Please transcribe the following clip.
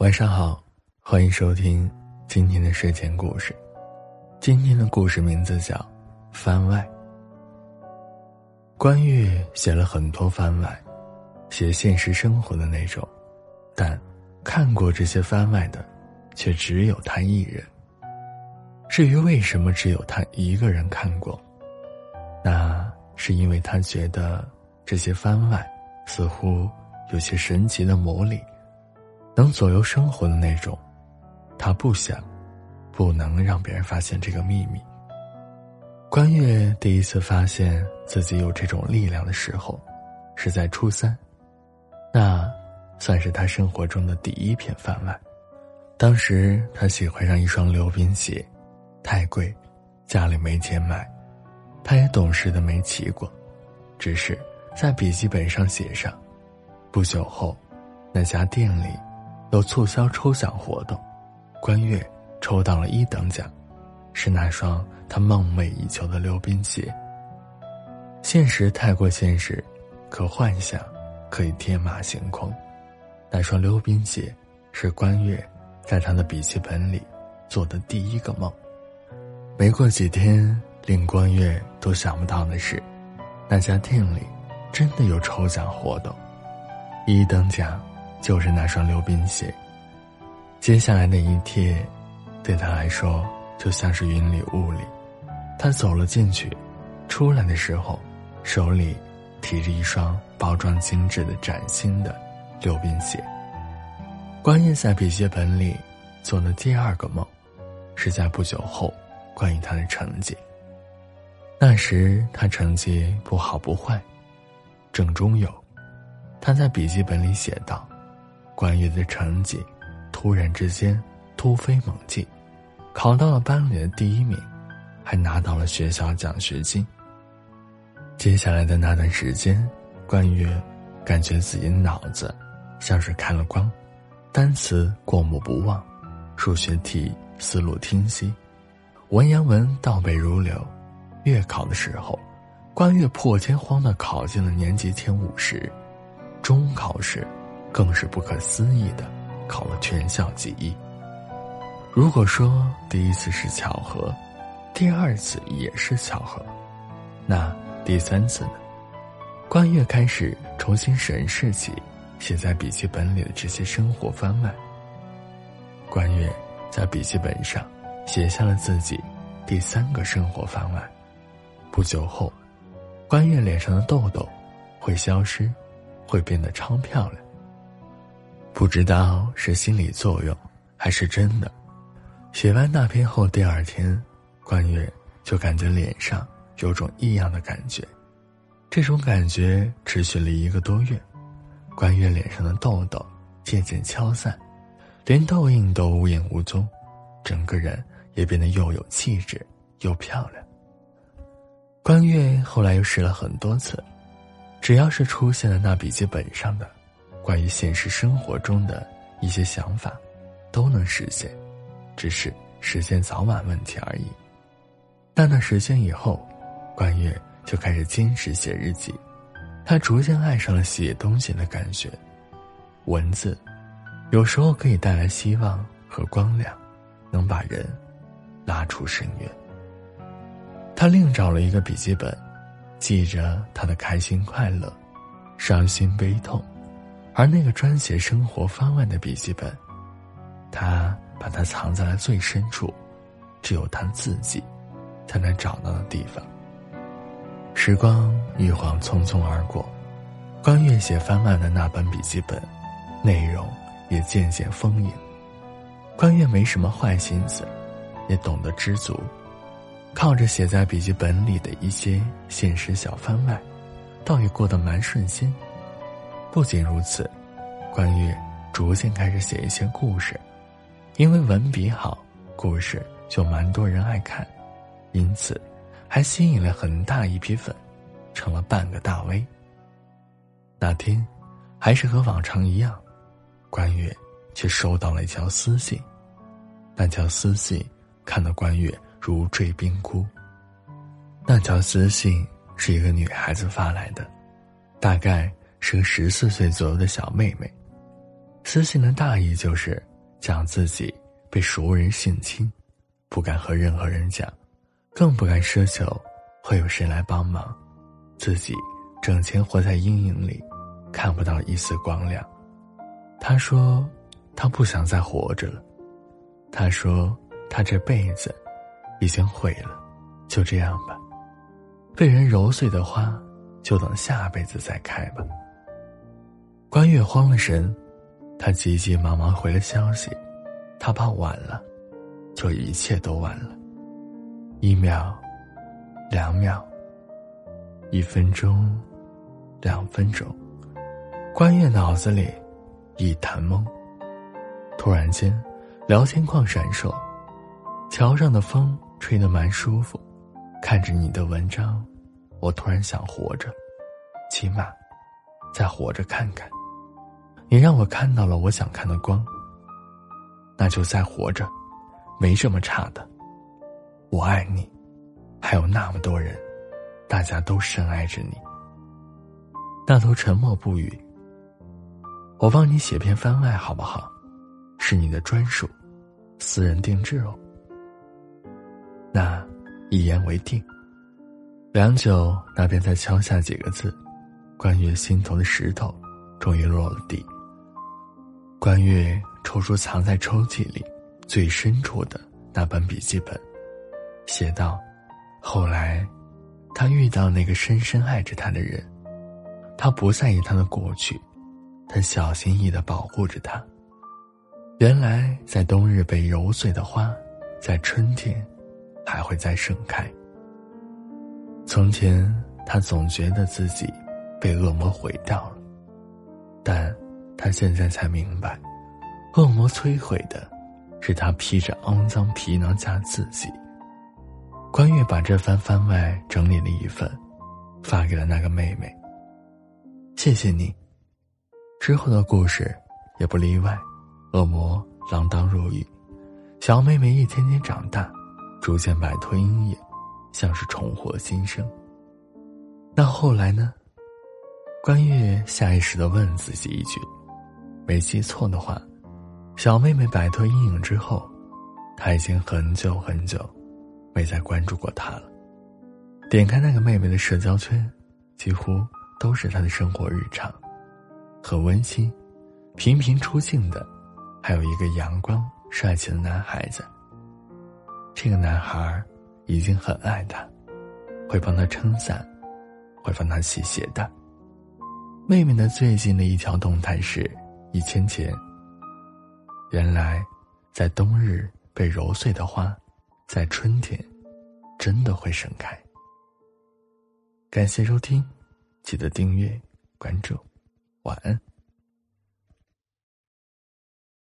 晚上好，欢迎收听今天的睡前故事。今天的故事名字叫《番外》。关羽写了很多番外，写现实生活的那种，但看过这些番外的，却只有他一人。至于为什么只有他一个人看过，那是因为他觉得这些番外似乎有些神奇的魔力。能左右生活的那种，他不想，不能让别人发现这个秘密。关月第一次发现自己有这种力量的时候，是在初三，那算是他生活中的第一片番外。当时他喜欢上一双溜冰鞋，太贵，家里没钱买，他也懂事的没骑过，只是在笔记本上写上。不久后，那家店里。有促销抽奖活动，关月抽到了一等奖，是那双他梦寐以求的溜冰鞋。现实太过现实，可幻想可以天马行空。那双溜冰鞋是关月在他的笔记本里做的第一个梦。没过几天，令关月都想不到的是，那家店里真的有抽奖活动，一等奖。就是那双溜冰鞋。接下来的一天，对他来说就像是云里雾里。他走了进去，出来的时候，手里提着一双包装精致的崭新的溜冰鞋。关于在笔记本里做的第二个梦，是在不久后关于他的成绩。那时他成绩不好不坏，正中有。他在笔记本里写道。关于的成绩，突然之间突飞猛进，考到了班里的第一名，还拿到了学校奖学金。接下来的那段时间，关于感觉自己的脑子像是开了光，单词过目不忘，数学题思路清晰，文言文倒背如流。月考的时候，关于破天荒的考进了年级前五十，中考时。更是不可思议的，考了全校第一。如果说第一次是巧合，第二次也是巧合，那第三次呢？关月开始重新审视起写在笔记本里的这些生活番外。关月在笔记本上写下了自己第三个生活番外。不久后，关月脸上的痘痘会消失，会变得超漂亮。不知道是心理作用，还是真的。写完那篇后，第二天，关月就感觉脸上有种异样的感觉。这种感觉持续了一个多月，关月脸上的痘痘渐渐消散，连痘印都无影无踪，整个人也变得又有气质又漂亮。关月后来又试了很多次，只要是出现在那笔记本上的。关于现实生活中的一些想法，都能实现，只是时间早晚问题而已。那段时间以后，关月就开始坚持写日记，他逐渐爱上了写东西的感觉。文字，有时候可以带来希望和光亮，能把人拉出深渊。他另找了一个笔记本，记着他的开心快乐、伤心悲痛。而那个专写生活方案的笔记本，他把它藏在了最深处，只有他自己才能找到的地方。时光一晃匆匆而过，关月写番外的那本笔记本，内容也渐渐丰盈。关月没什么坏心思，也懂得知足，靠着写在笔记本里的一些现实小番外，倒也过得蛮顺心。不仅如此，关于逐渐开始写一些故事，因为文笔好，故事就蛮多人爱看，因此还吸引了很大一批粉，成了半个大 V。那天，还是和往常一样，关月却收到了一条私信，那条私信看得关月如坠冰窟。那条私信是一个女孩子发来的，大概。是个十四岁左右的小妹妹，私信的大意就是讲自己被熟人性侵，不敢和任何人讲，更不敢奢求会有谁来帮忙，自己整天活在阴影里，看不到一丝光亮。他说，他不想再活着了。他说，他这辈子已经毁了，就这样吧。被人揉碎的花，就等下辈子再开吧。关月慌了神，他急急忙忙回了消息，他怕晚了，就一切都晚了。一秒，两秒，一分钟，两分钟，关月脑子里一团懵。突然间，聊天框闪烁，桥上的风吹得蛮舒服。看着你的文章，我突然想活着，起码再活着看看。你让我看到了我想看的光，那就再活着，没这么差的。我爱你，还有那么多人，大家都深爱着你。那头沉默不语。我帮你写篇番外好不好？是你的专属，私人定制哦。那一言为定。良久，那边再敲下几个字，关于心头的石头，终于落了地。关月抽出藏在抽屉里最深处的那本笔记本，写道：“后来，他遇到那个深深爱着他的人，他不在意他的过去，他小心翼翼的保护着他。原来，在冬日被揉碎的花，在春天还会再盛开。从前，他总觉得自己被恶魔毁掉了，但……”他现在才明白，恶魔摧毁的，是他披着肮脏皮囊下自己。关月把这番番外整理了一份，发给了那个妹妹。谢谢你。之后的故事也不例外，恶魔锒铛入狱，小妹妹一天天长大，逐渐摆脱阴影，像是重获新生。那后来呢？关月下意识的问自己一句。没记错的话，小妹妹摆脱阴影之后，他已经很久很久没再关注过她了。点开那个妹妹的社交圈，几乎都是她的生活日常，很温馨。频频出镜的，还有一个阳光帅气的男孩子。这个男孩已经很爱她，会帮她撑伞，会帮她系鞋带。妹妹的最近的一条动态是。一千钱。原来，在冬日被揉碎的花，在春天，真的会盛开。感谢收听，记得订阅、关注，晚安。